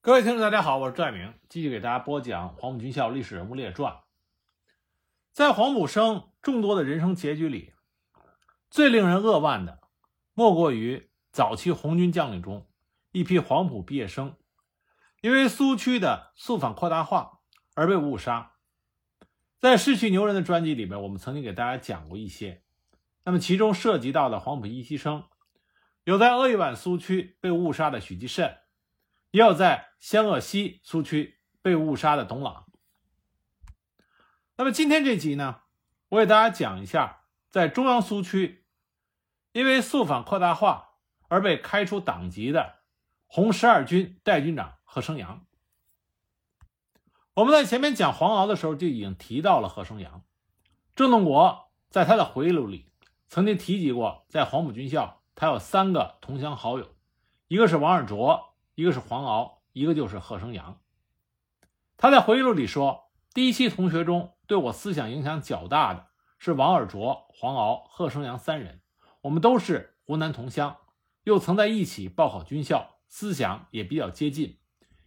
各位听众，大家好，我是赵爱明，继续给大家播讲黄埔军校历史人物列传。在黄埔生众多的人生结局里，最令人扼腕的，莫过于早期红军将领中一批黄埔毕业生，因为苏区的肃反扩大化而被误杀。在《逝去牛人》的专辑里面，我们曾经给大家讲过一些，那么其中涉及到的黄埔一期生，有在鄂豫皖苏区被误杀的许继慎。也有在湘鄂西苏区被误杀的董朗。那么今天这集呢，我给大家讲一下，在中央苏区，因为肃反扩大化而被开除党籍的红十二军代军长贺生阳。我们在前面讲黄鳌的时候就已经提到了贺生阳。郑洞国在他的回忆录里曾经提及过，在黄埔军校，他有三个同乡好友，一个是王尔琢。一个是黄鳌，一个就是贺生阳。他在回忆录里说，第一期同学中对我思想影响较大的是王尔琢、黄鳌、贺生阳三人。我们都是湖南同乡，又曾在一起报考军校，思想也比较接近，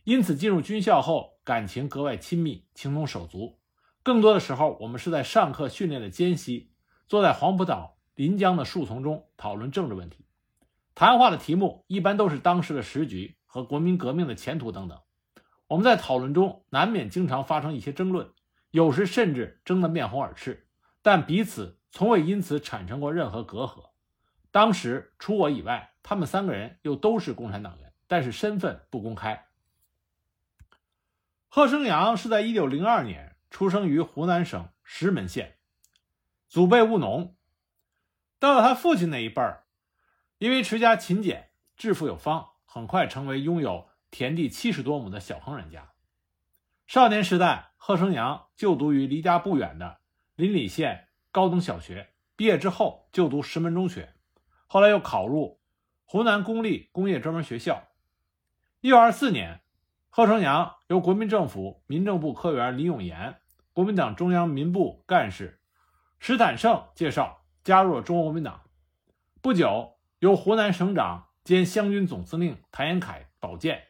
因此进入军校后感情格外亲密，情同手足。更多的时候，我们是在上课训练的间隙，坐在黄埔岛临江的树丛中讨论政治问题，谈话的题目一般都是当时的时局。和国民革命的前途等等，我们在讨论中难免经常发生一些争论，有时甚至争得面红耳赤，但彼此从未因此产生过任何隔阂。当时除我以外，他们三个人又都是共产党员，但是身份不公开。贺生阳是在一九零二年出生于湖南省石门县，祖辈务农。到了他父亲那一辈儿，因为持家勤俭，致富有方。很快成为拥有田地七十多亩的小康人家。少年时代，贺生阳就读于离家不远的临澧县高等小学，毕业之后就读石门中学，后来又考入湖南公立工业专门学校。一九二四年，贺生阳由国民政府民政部科员李永炎、国民党中央民部干事史坦胜介绍加入了中国国民党。不久，由湖南省长。兼湘军总司令谭延闿保荐，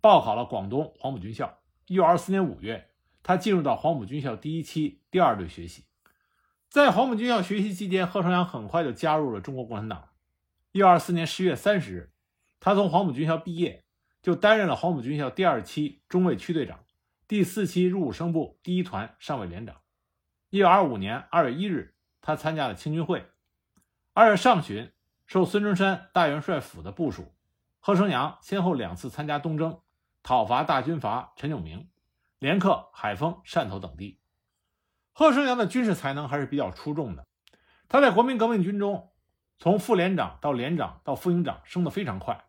报考了广东黄埔军校。一九二四年五月，他进入到黄埔军校第一期第二队学习。在黄埔军校学习期间，贺生阳很快就加入了中国共产党。一九二四年十月三十日，他从黄埔军校毕业，就担任了黄埔军校第二期中尉区队长，第四期入伍生部第一团上尉连长。一九二五年二月一日，他参加了青军会。二月上旬。受孙中山大元帅府的部署，贺生阳先后两次参加东征，讨伐大军阀陈炯明，连克海丰、汕头等地。贺生阳的军事才能还是比较出众的，他在国民革命军中从副连长到连长到副营长升得非常快。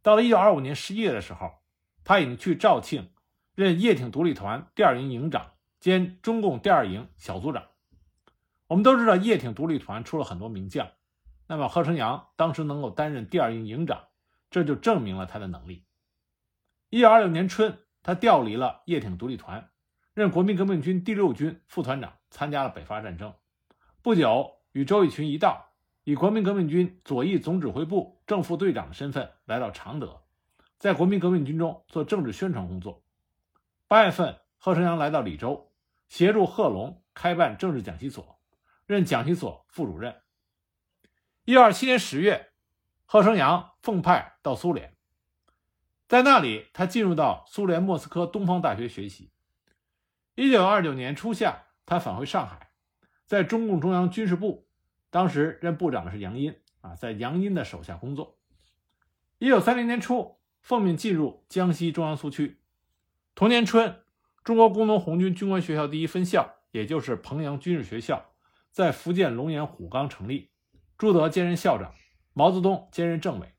到了1925年11月的时候，他已经去肇庆任叶挺独立团第二营营长兼中共第二营小组长。我们都知道，叶挺独立团出了很多名将。那么贺春阳当时能够担任第二营营长，这就证明了他的能力。一九二六年春，他调离了叶挺独立团，任国民革命军第六军副团长，参加了北伐战争。不久，与周逸群一道，以国民革命军左翼总指挥部正副队长的身份来到常德，在国民革命军中做政治宣传工作。八月份，贺春阳来到李州，协助贺龙开办政治讲习所，任讲习所副主任。一九二七年十月，贺生阳奉派到苏联，在那里，他进入到苏联莫斯科东方大学学习。一九二九年初夏，他返回上海，在中共中央军事部，当时任部长的是杨殷啊，在杨殷的手下工作。一九三零年初，奉命进入江西中央苏区。同年春，中国工农红军军官学校第一分校，也就是彭阳军事学校，在福建龙岩虎冈成立。朱德兼任校长，毛泽东兼任政委，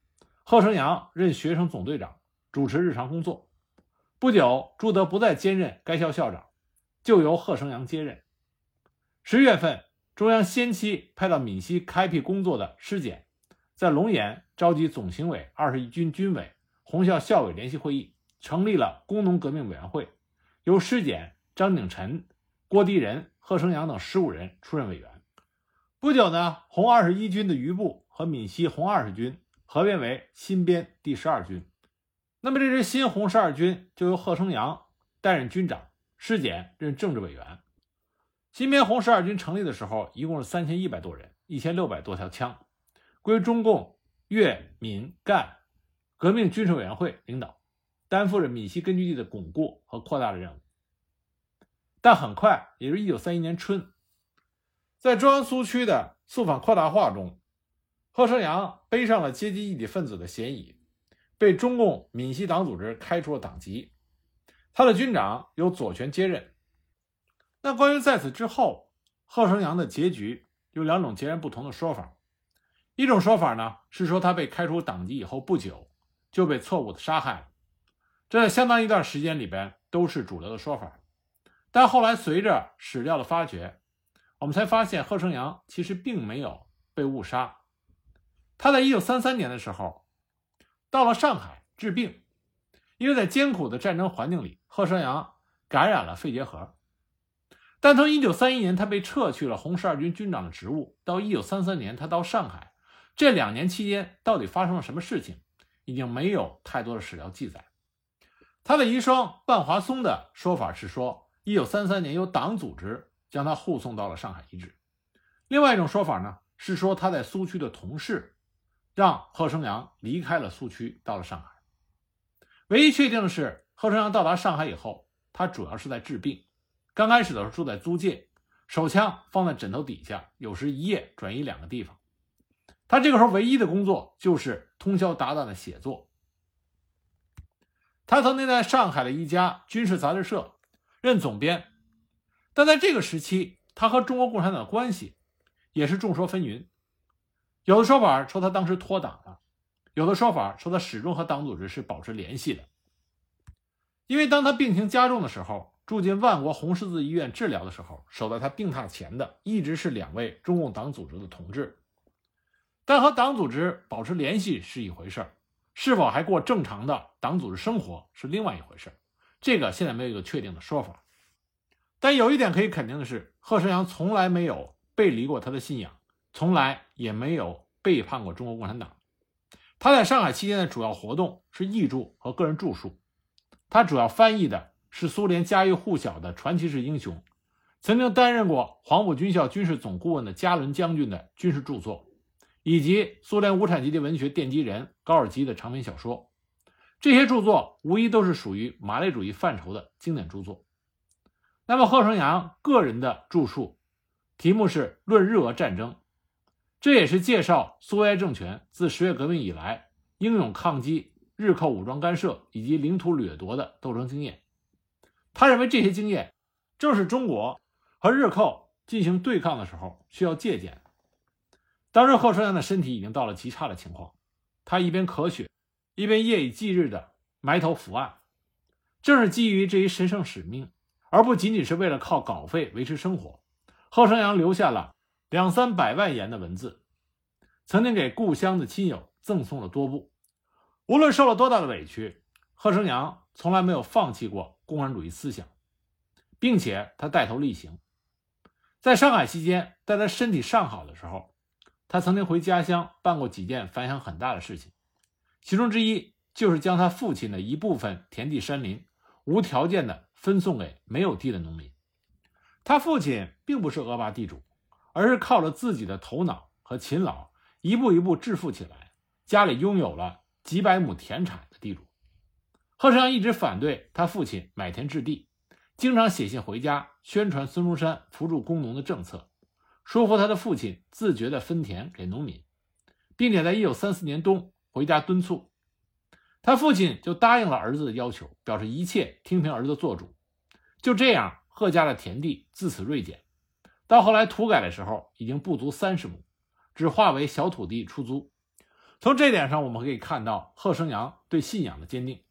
贺生阳任学生总队长，主持日常工作。不久，朱德不再兼任该校校长，就由贺生阳接任。十月份，中央先期派到闽西开辟工作的师检，在龙岩召集总行委、二十一军军委、红校校委联席会议，成立了工农革命委员会，由师检张鼎臣、郭迪仁、贺生阳等十五人出任委员。不久呢，红二十一军的余部和闽西红二十军合编为新编第十二军。那么这支新红十二军就由贺生阳担任军长，师检任政治委员。新编红十二军成立的时候，一共是三千一百多人，一千六百多条枪，归中共粤闽赣革命军事委员会领导，担负着闽西根据地的巩固和扩大的任务。但很快，也就是一九三一年春，在中央苏区的肃反扩大化中，贺生阳背上了阶级异己分子的嫌疑。被中共闽西党组织开除了党籍，他的军长由左权接任。那关于在此之后贺生阳的结局，有两种截然不同的说法。一种说法呢是说他被开除党籍以后不久就被错误的杀害，这在相当一段时间里边都是主流的说法。但后来随着史料的发掘，我们才发现贺生阳其实并没有被误杀。他在一九三三年的时候。到了上海治病，因为在艰苦的战争环境里，贺生阳感染了肺结核。但从1931年他被撤去了红十二军军长的职务，到1933年他到上海，这两年期间到底发生了什么事情，已经没有太多的史料记载。他的遗孀万华松的说法是说，1933年由党组织将他护送到了上海医治。另外一种说法呢，是说他在苏区的同事。让贺生阳离开了苏区，到了上海。唯一确定的是，贺生阳到达上海以后，他主要是在治病。刚开始的时候住在租界，手枪放在枕头底下，有时一夜转移两个地方。他这个时候唯一的工作就是通宵达旦的写作。他曾经在上海的一家军事杂志社任总编，但在这个时期，他和中国共产党的关系也是众说纷纭。有的说法说他当时脱党了，有的说法说他始终和党组织是保持联系的。因为当他病情加重的时候，住进万国红十字医院治疗的时候，守在他病榻前的一直是两位中共党组织的同志。但和党组织保持联系是一回事是否还过正常的党组织生活是另外一回事这个现在没有一个确定的说法。但有一点可以肯定的是，贺生阳从来没有背离过他的信仰。从来也没有背叛过中国共产党。他在上海期间的主要活动是译著和个人著述。他主要翻译的是苏联家喻户晓的传奇式英雄，曾经担任过黄埔军校军事总顾问的加伦将军的军事著作，以及苏联无产阶级文学奠基人高尔基的长篇小说。这些著作无疑都是属于马列主义范畴的经典著作。那么贺生阳个人的著述，题目是《论日俄战争》。这也是介绍苏维埃政权自十月革命以来英勇抗击日寇武装干涉以及领土掠夺的斗争经验。他认为这些经验正是中国和日寇进行对抗的时候需要借鉴。当时贺春阳的身体已经到了极差的情况，他一边咳血，一边夜以继日地埋头伏案。正是基于这一神圣使命，而不仅仅是为了靠稿费维持生活，贺生阳留下了。两三百万言的文字，曾经给故乡的亲友赠送了多部。无论受了多大的委屈，贺生阳从来没有放弃过共产主义思想，并且他带头力行。在上海期间，在他身体尚好的时候，他曾经回家乡办过几件反响很大的事情，其中之一就是将他父亲的一部分田地山林无条件的分送给没有地的农民。他父亲并不是恶霸地主。而是靠着自己的头脑和勤劳，一步一步致富起来，家里拥有了几百亩田产的地主。贺生阳一直反对他父亲买田置地，经常写信回家宣传孙中山扶助工农的政策，说服他的父亲自觉地分田给农民，并且在一九三四年冬回家敦促，他父亲就答应了儿子的要求，表示一切听凭儿子做主。就这样，贺家的田地自此锐减。到后来土改的时候，已经不足三十亩，只划为小土地出租。从这点上，我们可以看到贺生阳对信仰的坚定。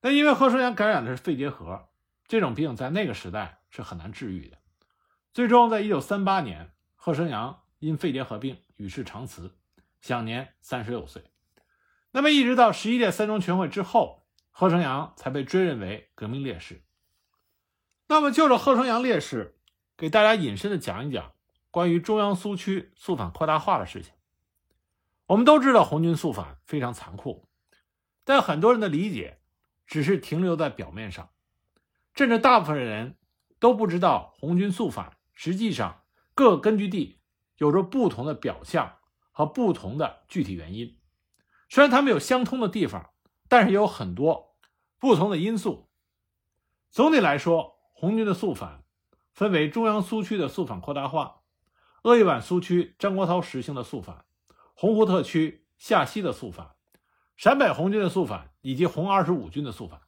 但因为贺生阳感染的是肺结核，这种病在那个时代是很难治愈的。最终，在一九三八年，贺生阳因肺结核病与世长辞，享年三十六岁。那么，一直到十一届三中全会之后，贺成阳才被追认为革命烈士。那么，就着贺成阳烈士。给大家引申的讲一讲关于中央苏区肃反扩大化的事情。我们都知道红军肃反非常残酷，但很多人的理解只是停留在表面上，甚至大部分人都不知道红军肃反实际上各根据地有着不同的表象和不同的具体原因。虽然他们有相通的地方，但是也有很多不同的因素。总体来说，红军的肃反分为中央苏区的肃反扩大化、鄂豫皖苏区张国焘实行的肃反、洪湖特区下西的肃反。陕北红军的肃反以及红二十五军的肃反，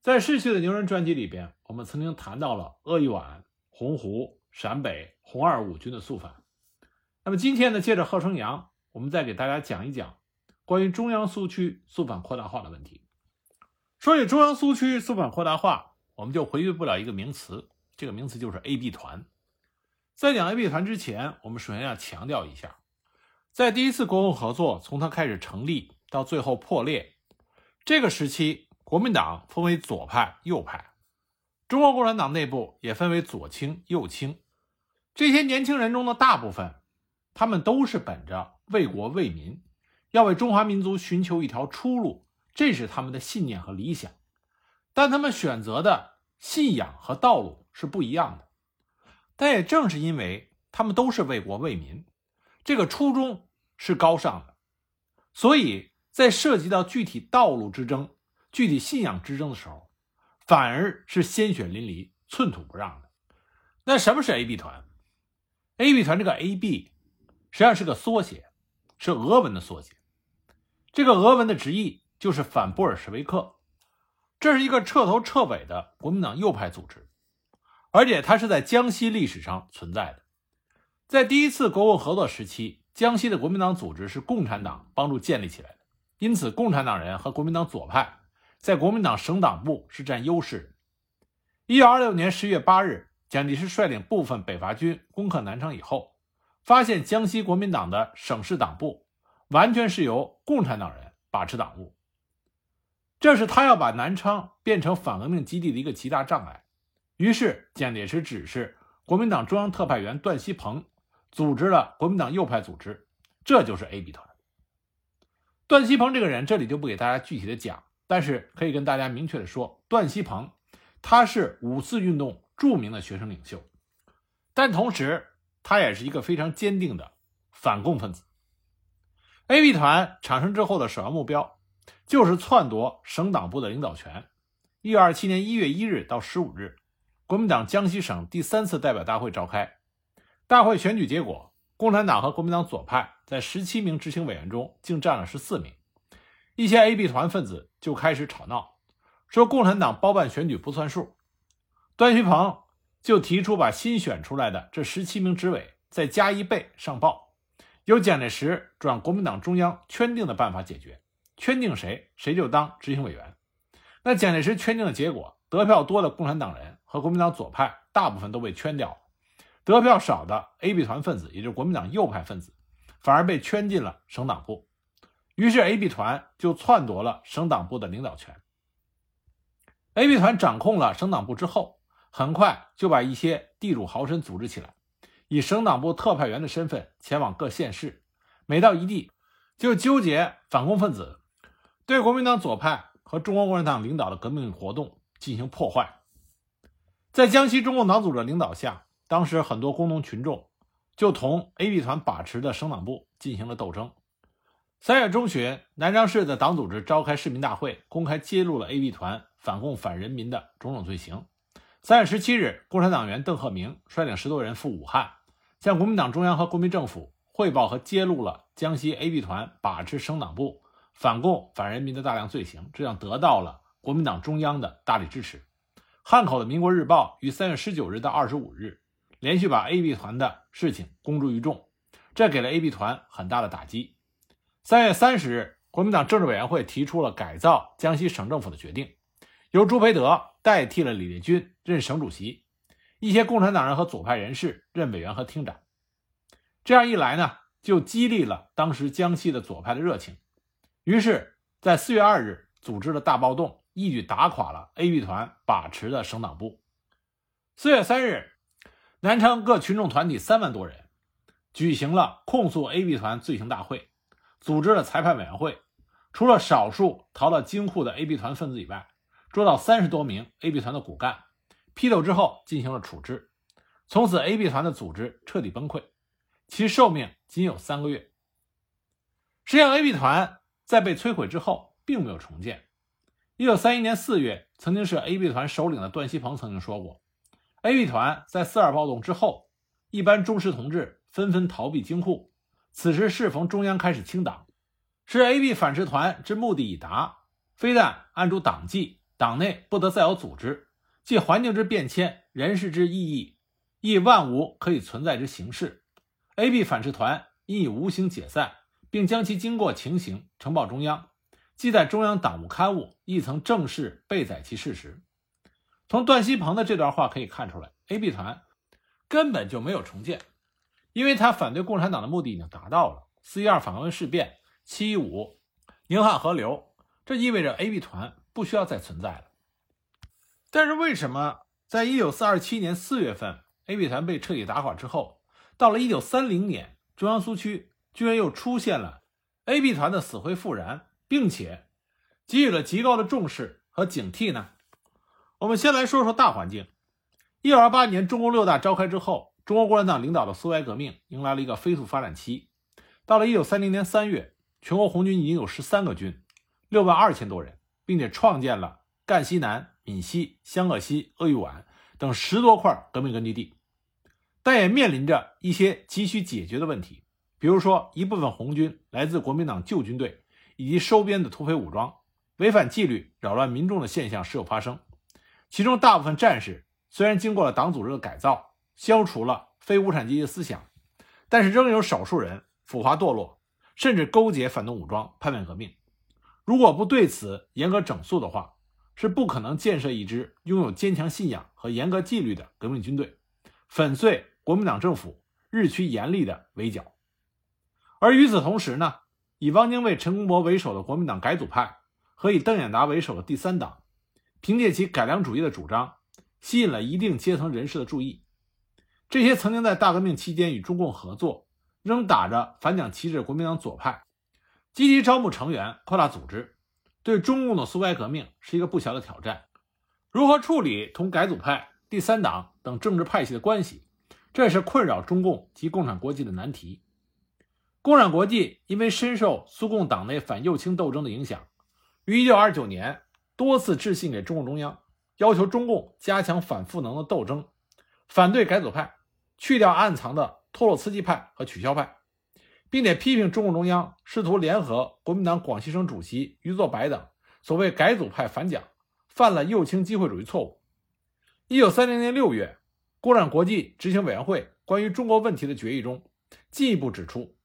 在逝去的牛人专辑里边，我们曾经谈到了鄂豫皖、洪湖、陕北红二五军的肃反。那么今天呢，借着贺春阳，我们再给大家讲一讲关于中央苏区肃反扩大化的问题。说起中央苏区肃反扩大化，我们就回避不了一个名词，这个名词就是 A B 团。在讲 A B 团之前，我们首先要强调一下，在第一次国共合作从它开始成立。到最后破裂，这个时期，国民党分为左派、右派，中国共产党内部也分为左倾、右倾。这些年轻人中的大部分，他们都是本着为国为民，要为中华民族寻求一条出路，这是他们的信念和理想。但他们选择的信仰和道路是不一样的。但也正是因为他们都是为国为民，这个初衷是高尚的，所以。在涉及到具体道路之争、具体信仰之争的时候，反而是鲜血淋漓、寸土不让的。那什么是 A B 团？A B 团这个 A B 实际上是个缩写，是俄文的缩写。这个俄文的直译就是反布尔什维克。这是一个彻头彻尾的国民党右派组织，而且它是在江西历史上存在的。在第一次国共合作时期，江西的国民党组织是共产党帮助建立起来的。因此，共产党人和国民党左派在国民党省党部是占优势的。一九二六年十月八日，蒋介石率领部分北伐军攻克南昌以后，发现江西国民党的省市党部完全是由共产党人把持党务，这是他要把南昌变成反革命基地的一个极大障碍。于是，蒋介石指示国民党中央特派员段锡朋组织了国民党右派组织，这就是 A B 团。段锡朋这个人，这里就不给大家具体的讲，但是可以跟大家明确的说，段锡朋他是五四运动著名的学生领袖，但同时他也是一个非常坚定的反共分子。A B 团产生之后的首要目标就是篡夺省党部的领导权。一九二七年一月一日到十五日，国民党江西省第三次代表大会召开，大会选举结果。共产党和国民党左派在十七名执行委员中，竟占了十四名。一些 A B 团分子就开始吵闹，说共产党包办选举不算数。段旭鹏就提出把新选出来的这十七名执委再加一倍上报，由蒋介石转国民党中央圈定的办法解决，圈定谁谁就当执行委员。那蒋介石圈定的结果，得票多的共产党人和国民党左派大部分都被圈掉了。得票少的 A B 团分子，也就是国民党右派分子，反而被圈进了省党部。于是 A B 团就篡夺了省党部的领导权。A B 团掌控了省党部之后，很快就把一些地主豪绅组织起来，以省党部特派员的身份前往各县市，每到一地就纠结反共分子，对国民党左派和中国共产党领导的革命活动进行破坏。在江西中共党组织领导下。当时很多工农群众就同 A B 团把持的省党部进行了斗争。三月中旬，南昌市的党组织召开市民大会，公开揭露了 A B 团反共反人民的种种罪行。三月十七日，共产党员邓鹤鸣率领十多人赴武汉，向国民党中央和国民政府汇报和揭露了江西 A B 团把持省党部、反共反人民的大量罪行，这样得到了国民党中央的大力支持。汉口的《民国日报》于三月十九日到二十五日。连续把 A B 团的事情公诸于众，这给了 A B 团很大的打击。三月三十日，国民党政治委员会提出了改造江西省政府的决定，由朱培德代替了李烈钧任省主席，一些共产党人和左派人士任委员和厅长。这样一来呢，就激励了当时江西的左派的热情。于是，在四月二日组织了大暴动，一举打垮了 A B 团把持的省党部。四月三日。南昌各群众团体三万多人举行了控诉 A B 团罪行大会，组织了裁判委员会，除了少数逃到京沪的 AB 团分子以外，捉到三十多名 AB 团的骨干，批斗之后进行了处置。从此，AB 团的组织彻底崩溃，其寿命仅有三个月。实际上，AB 团在被摧毁之后，并没有重建。一九三一年四月，曾经是 AB 团首领的段锡鹏曾经说过：“AB 团在四二暴动之后，一般忠实同志纷纷逃避京沪，此时适逢中央开始清党，是 AB 反制团之目的已达。非但按住党纪，党内不得再有组织，即环境之变迁，人事之意义。”亦万无可以存在之形式，AB 反噬团因以无形解散，并将其经过情形呈报中央，即在中央党务刊物亦曾正式备载其事实。从段锡朋的这段话可以看出来，AB 团根本就没有重建，因为他反对共产党的目的已经达到了。四一二反革命事变，七一五宁汉合流，这意味着 AB 团不需要再存在了。但是为什么在一九四二七年四月份？AB 团被彻底打垮之后，到了1930年，中央苏区居然又出现了 AB 团的死灰复燃，并且给予了极高的重视和警惕呢？我们先来说说大环境。1928年中共六大召开之后，中国共产党领导的苏维埃革命迎来了一个飞速发展期。到了1930年3月，全国红军已经有13个军，6万2千多人，并且创建了赣西南、闽西、湘鄂西、鄂豫皖。等十多块革命根据地，但也面临着一些急需解决的问题。比如说，一部分红军来自国民党旧军队以及收编的土匪武装，违反纪律、扰乱民众的现象时有发生。其中大部分战士虽然经过了党组织的改造，消除了非无产阶级思想，但是仍有少数人腐化堕落，甚至勾结反动武装，叛变革命。如果不对此严格整肃的话，是不可能建设一支拥有坚强信仰和严格纪律的革命军队，粉碎国民党政府日趋严厉的围剿。而与此同时呢，以汪精卫、陈公博为首的国民党改组派和以邓演达为首的第三党，凭借其改良主义的主张，吸引了一定阶层人士的注意。这些曾经在大革命期间与中共合作、仍打着反蒋旗帜的国民党左派，积极招募成员，扩大组织。对中共的苏维埃革命是一个不小的挑战。如何处理同改组派、第三党等政治派系的关系，这是困扰中共及共产国际的难题。共产国际因为深受苏共党内反右倾斗争的影响，于1929年多次致信给中共中央，要求中共加强反赋能的斗争，反对改组派，去掉暗藏的托洛茨基派和取消派。并且批评中共中央试图联合国民党广西省主席余作白等所谓改组派反蒋，犯了右倾机会主义错误。一九三零年六月，共产国际执行委员会关于中国问题的决议中，进一步指出，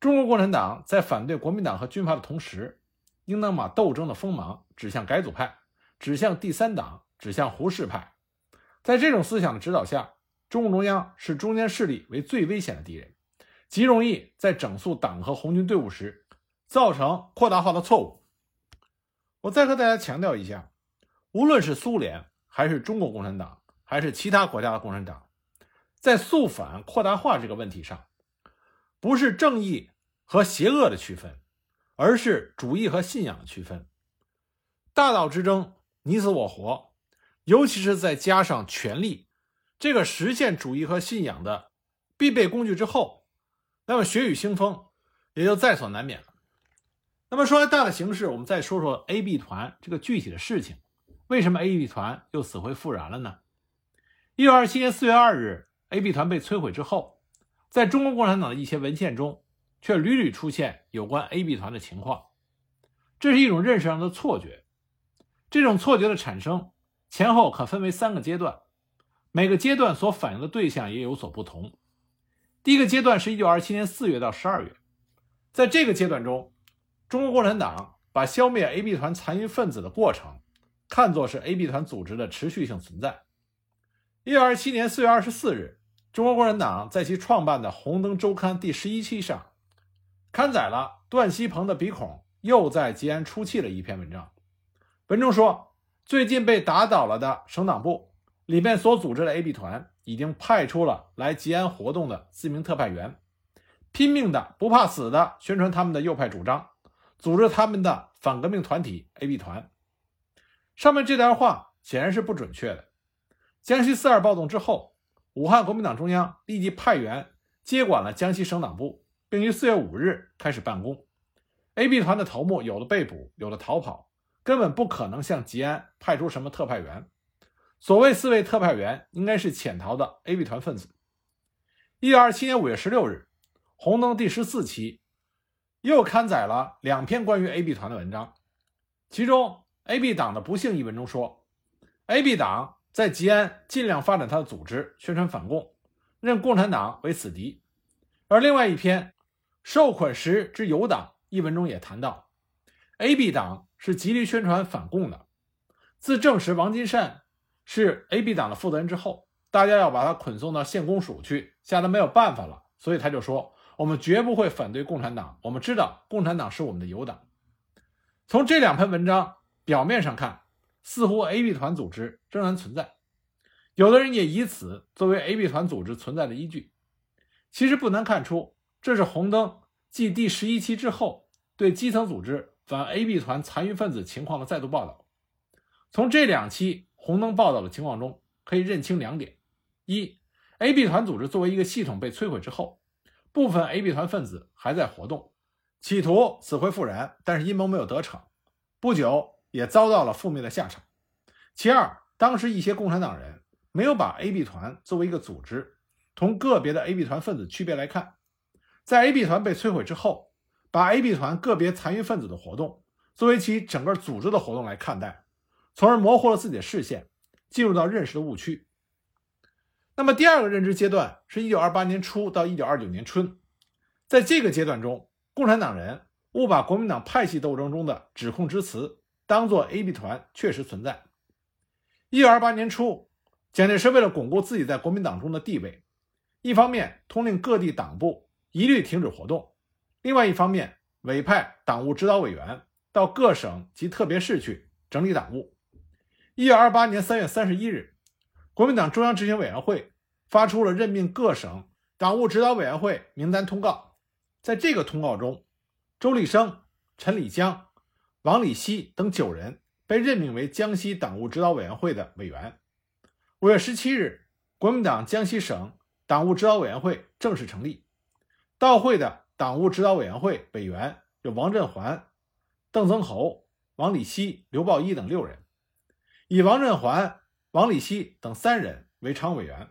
中国共产党在反对国民党和军阀的同时，应当把斗争的锋芒指向改组派，指向第三党，指向胡适派。在这种思想的指导下，中共中央视中间势力为最危险的敌人。极容易在整肃党和红军队伍时造成扩大化的错误。我再和大家强调一下，无论是苏联还是中国共产党，还是其他国家的共产党，在肃反扩大化这个问题上，不是正义和邪恶的区分，而是主义和信仰的区分。大道之争，你死我活，尤其是在加上权力这个实现主义和信仰的必备工具之后。那么血雨腥风也就在所难免了。那么说完大的形势，我们再说说 AB 团这个具体的事情。为什么 AB 团又死灰复燃了呢？一九二七年四月二日，AB 团被摧毁之后，在中国共产党的一些文献中，却屡屡出现有关 AB 团的情况。这是一种认识上的错觉。这种错觉的产生前后可分为三个阶段，每个阶段所反映的对象也有所不同。第一个阶段是一九二七年四月到十二月，在这个阶段中，中国共产党把消灭 AB 团残余分子的过程看作是 AB 团组织的持续性存在。一九二七年四月二十四日，中国共产党在其创办的《红灯周刊》第十一期上刊载了段锡朋的鼻孔又在吉安出气了一篇文章。文中说，最近被打倒了的省党部里面所组织的 AB 团。已经派出了来吉安活动的四名特派员，拼命的不怕死的宣传他们的右派主张，组织他们的反革命团体 AB 团。上面这段话显然是不准确的。江西四二暴动之后，武汉国民党中央立即派员接管了江西省党部，并于四月五日开始办公。AB 团的头目有的被捕，有的逃跑，根本不可能向吉安派出什么特派员。所谓四位特派员，应该是潜逃的 AB 团分子。一九二七年五月十六日，《红灯》第十四期又刊载了两篇关于 AB 团的文章，其中 AB 党的不幸一文中说，AB 党在吉安尽量发展他的组织，宣传反共，认共产党为死敌。而另外一篇《受捆时之游党》一文中也谈到，AB 党是极力宣传反共的。自证实王金善是 AB 党的负责人之后，大家要把他捆送到县公署去，吓得没有办法了，所以他就说。我们绝不会反对共产党。我们知道共产党是我们的友党。从这两篇文章表面上看，似乎 AB 团组织仍然存在，有的人也以此作为 AB 团组织存在的依据。其实不难看出，这是《红灯》继第十一期之后对基层组织反 AB 团残余分子情况的再度报道。从这两期《红灯》报道的情况中，可以认清两点：一，AB 团组织作为一个系统被摧毁之后。部分 AB 团分子还在活动，企图死灰复燃，但是阴谋没有得逞，不久也遭到了覆灭的下场。其二，当时一些共产党人没有把 AB 团作为一个组织，同个别的 AB 团分子区别来看，在 AB 团被摧毁之后，把 AB 团个别残余分子的活动作为其整个组织的活动来看待，从而模糊了自己的视线，进入到认识的误区。那么第二个认知阶段是1928年初到1929年春，在这个阶段中，共产党人误把国民党派系斗争中的指控之词当作 AB 团确实存在。1928年初，蒋介石为了巩固自己在国民党中的地位，一方面通令各地党部一律停止活动，另外一方面委派党务指导委员到各省及特别市去整理党务。1928年3月31日。国民党中央执行委员会发出了任命各省党务指导委员会名单通告，在这个通告中，周立生、陈礼江、王礼希等九人被任命为江西党务指导委员会的委员。五月十七日，国民党江西省党务指导委员会正式成立。到会的党务指导委员会委员有王振环、邓增侯、王礼希、刘抱一等六人，以王振环。王礼希等三人为常委员，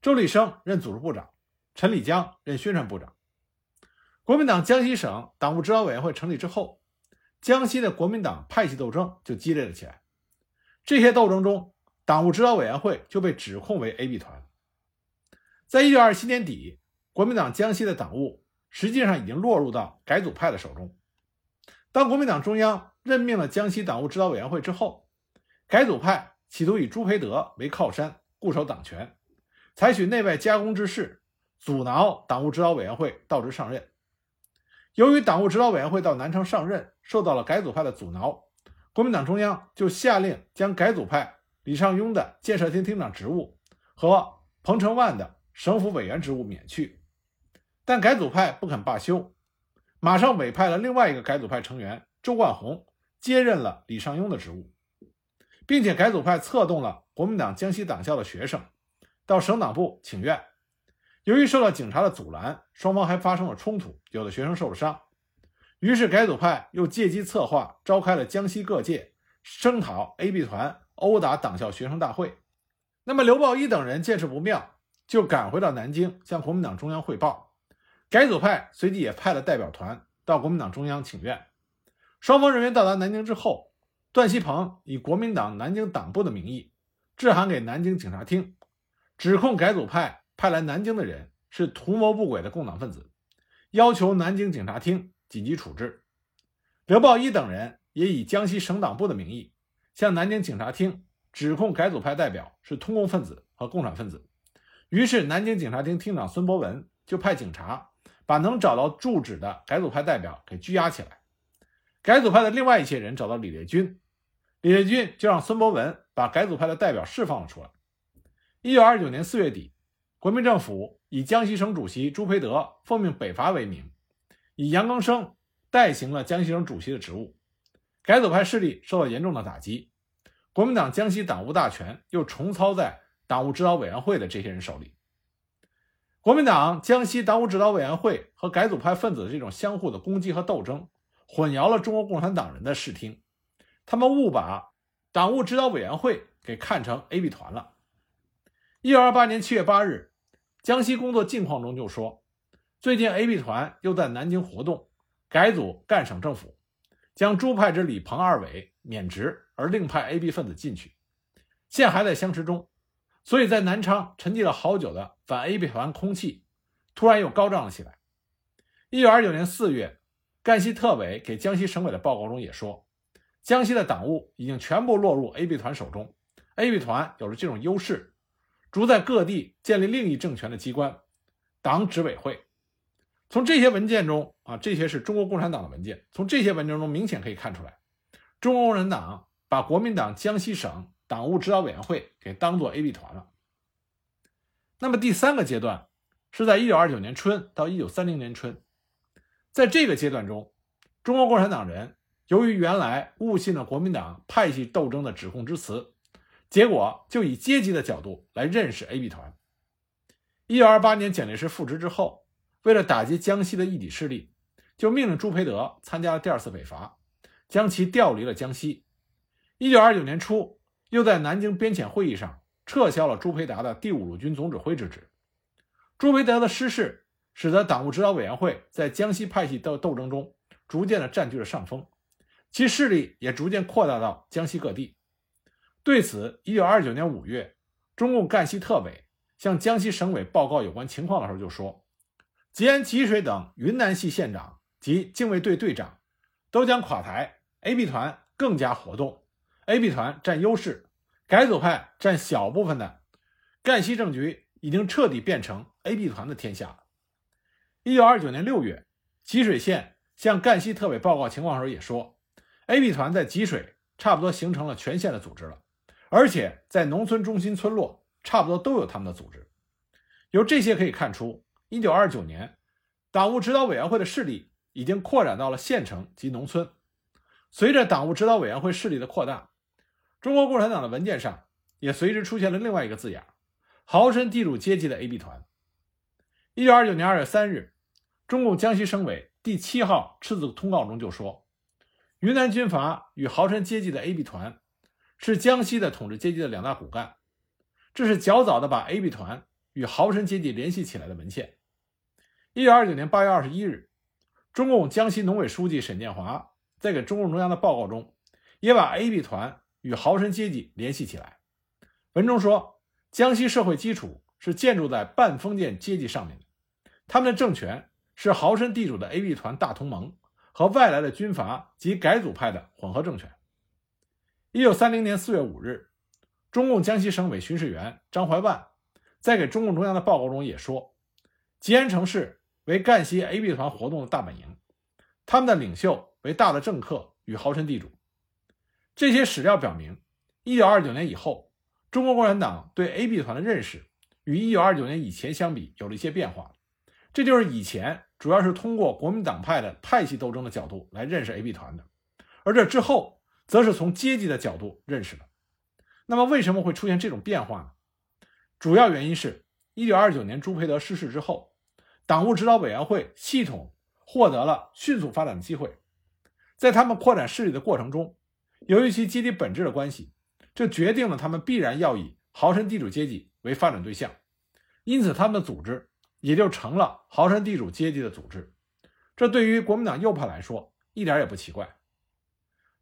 周立生任组织部长，陈礼江任宣传部长。国民党江西省党务指导委员会成立之后，江西的国民党派系斗争就激烈了起来。这些斗争中，党务指导委员会就被指控为 AB 团。在一九二七年底，国民党江西的党务实际上已经落入到改组派的手中。当国民党中央任命了江西党务指导委员会之后，改组派。企图以朱培德为靠山，固守党权，采取内外夹攻之势，阻挠党务指导委员会到职上任。由于党务指导委员会到南昌上任受到了改组派的阻挠，国民党中央就下令将改组派李尚庸的建设厅厅长职务和彭承万的省府委员职务免去。但改组派不肯罢休，马上委派了另外一个改组派成员周冠洪接任了李尚庸的职务。并且改组派策动了国民党江西党校的学生到省党部请愿，由于受到警察的阻拦，双方还发生了冲突，有的学生受了伤。于是改组派又借机策划，召开了江西各界声讨 AB 团、殴打党校学生大会。那么刘抱一等人见势不妙，就赶回到南京向国民党中央汇报。改组派随即也派了代表团到国民党中央请愿。双方人员到达南京之后。段锡鹏以国民党南京党部的名义致函给南京警察厅，指控改组派派来南京的人是图谋不轨的共党分子，要求南京警察厅紧急处置。刘抱一等人也以江西省党部的名义向南京警察厅指控改组派代表是通共分子和共产分子。于是，南京警察厅厅长孙伯文就派警察把能找到住址的改组派代表给拘押起来。改组派的另外一些人找到李烈钧，李烈钧就让孙伯文把改组派的代表释放了出来。一九二九年四月底，国民政府以江西省主席朱培德奉命北伐为名，以杨庚生代行了江西省主席的职务，改组派势力受到严重的打击。国民党江西党务大权又重操在党务指导委员会的这些人手里。国民党江西党务指导委员会和改组派分子的这种相互的攻击和斗争，混淆了中国共产党人的视听。他们误把党务指导委员会给看成 A、B 团了。一九二八年七月八日，江西工作近况中就说，最近 A、B 团又在南京活动，改组赣省政府，将朱派之李鹏二伟免职。而另派 A、B 分子进去，现还在相持中，所以在南昌沉寂了好久的反 A、B 团空气，突然又高涨了起来。一九二九年四月，赣西特委给江西省委的报告中也说，江西的党务已经全部落入 A、B 团手中，A、B 团有了这种优势，逐在各地建立另一政权的机关——党执委会。从这些文件中啊，这些是中国共产党的文件，从这些文件中明显可以看出来，中国共产党。把国民党江西省党务指导委员会给当做 A、B 团了。那么第三个阶段是在1929年春到1930年春，在这个阶段中，中国共产党人由于原来误信了国民党派系斗争的指控之词，结果就以阶级的角度来认识 A、B 团。1928年蒋介石复职之后，为了打击江西的异己势力，就命令朱培德参加了第二次北伐，将其调离了江西。一九二九年初，又在南京编遣会议上撤销了朱培达的第五路军总指挥之职。朱培德的失势，使得党务指导委员会在江西派系斗斗争中逐渐的占据了上风，其势力也逐渐扩大到江西各地。对此，一九二九年五月，中共赣西特委向江西省委报告有关情况的时候就说：“吉安吉水等云南系县长及警卫队队长都将垮台，A、B 团更加活动。” A、B 团占优势，改组派占小部分的赣西政局已经彻底变成 A、B 团的天下。一九二九年六月，吉水县向赣西特委报告情况时候也说，A、B 团在吉水差不多形成了全县的组织了，而且在农村中心村落差不多都有他们的组织。由这些可以看出，一九二九年，党务指导委员会的势力已经扩展到了县城及农村。随着党务指导委员会势力的扩大，中国共产党的文件上也随之出现了另外一个字眼“豪绅地主阶级的 A、B 团”。一九二九年二月三日，中共江西省委第七号赤字通告中就说：“云南军阀与豪绅阶级的 A、B 团是江西的统治阶级的两大骨干。”这是较早的把 A、B 团与豪绅阶级联系起来的文献。一九二九年八月二十一日，中共江西农委书记沈建华在给中共中央的报告中，也把 A、B 团。与豪绅阶级联系起来。文中说，江西社会基础是建筑在半封建阶级上面的，他们的政权是豪绅地主的 A、B 团大同盟和外来的军阀及改组派的混合政权。一九三零年四月五日，中共江西省委巡视员张怀万在给中共中央的报告中也说，吉安城市为赣西 A、B 团活动的大本营，他们的领袖为大的政客与豪绅地主。这些史料表明，一九二九年以后，中国共产党对 A、B 团的认识与一九二九年以前相比有了一些变化。这就是以前主要是通过国民党派的派系斗争的角度来认识 A、B 团的，而这之后则是从阶级的角度认识的。那么，为什么会出现这种变化呢？主要原因是，一九二九年朱培德逝世之后，党务指导委员会系统获得了迅速发展的机会，在他们扩展势力的过程中。由于其阶级本质的关系，这决定了他们必然要以豪绅地主阶级为发展对象，因此他们的组织也就成了豪绅地主阶级的组织。这对于国民党右派来说一点也不奇怪。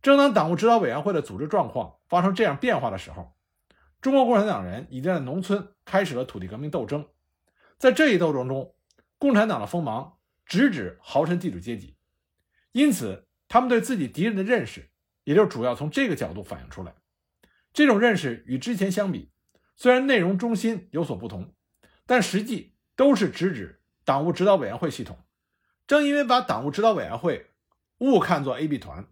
正当党务指导委员会的组织状况发生这样变化的时候，中国共产党人已经在农村开始了土地革命斗争。在这一斗争中，共产党的锋芒直指豪绅地主阶级，因此他们对自己敌人的认识。也就主要从这个角度反映出来，这种认识与之前相比，虽然内容中心有所不同，但实际都是直指党务指导委员会系统。正因为把党务指导委员会误看作 A、B 团，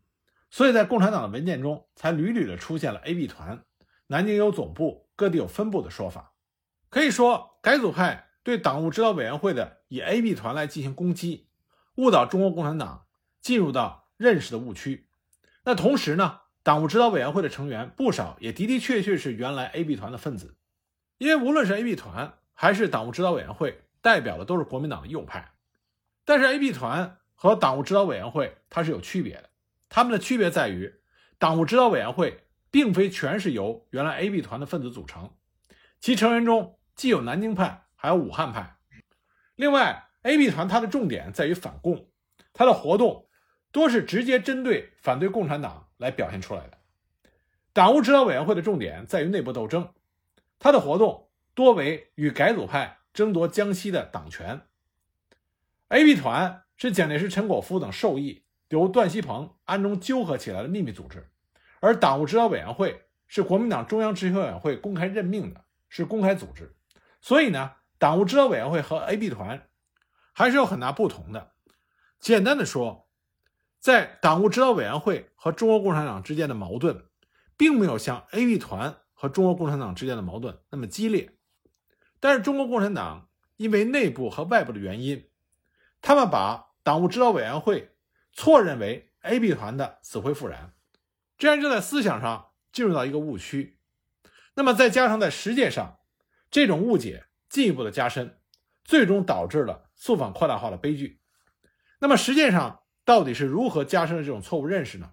所以在共产党的文件中才屡屡的出现了 A、B 团，南京有总部，各地有分部的说法。可以说，改组派对党务指导委员会的以 A、B 团来进行攻击，误导中国共产党。进入到认识的误区。那同时呢，党务指导委员会的成员不少也的的确确是原来 A B 团的分子，因为无论是 A B 团还是党务指导委员会，代表的都是国民党的右派。但是 A B 团和党务指导委员会它是有区别的，他们的区别在于，党务指导委员会并非全是由原来 A B 团的分子组成，其成员中既有南京派，还有武汉派。另外，A B 团它的重点在于反共，它的活动多是直接针对反对共产党来表现出来的。党务指导委员会的重点在于内部斗争，它的活动多为与改组派争夺江西的党权。A B 团是蒋介石、陈果夫等授意由段锡朋暗中纠合起来的秘密组织，而党务指导委员会是国民党中央执行委员会公开任命的，是公开组织。所以呢，党务指导委员会和 A B 团还是有很大不同的。简单的说，在党务指导委员会和中国共产党之间的矛盾，并没有像 A B 团和中国共产党之间的矛盾那么激烈。但是中国共产党因为内部和外部的原因，他们把党务指导委员会错认为 A B 团的死灰复燃，这样就在思想上进入到一个误区。那么再加上在实践上，这种误解进一步的加深，最终导致了肃反扩大化的悲剧。那么实践上到底是如何加深了这种错误认识呢？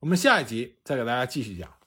我们下一集再给大家继续讲。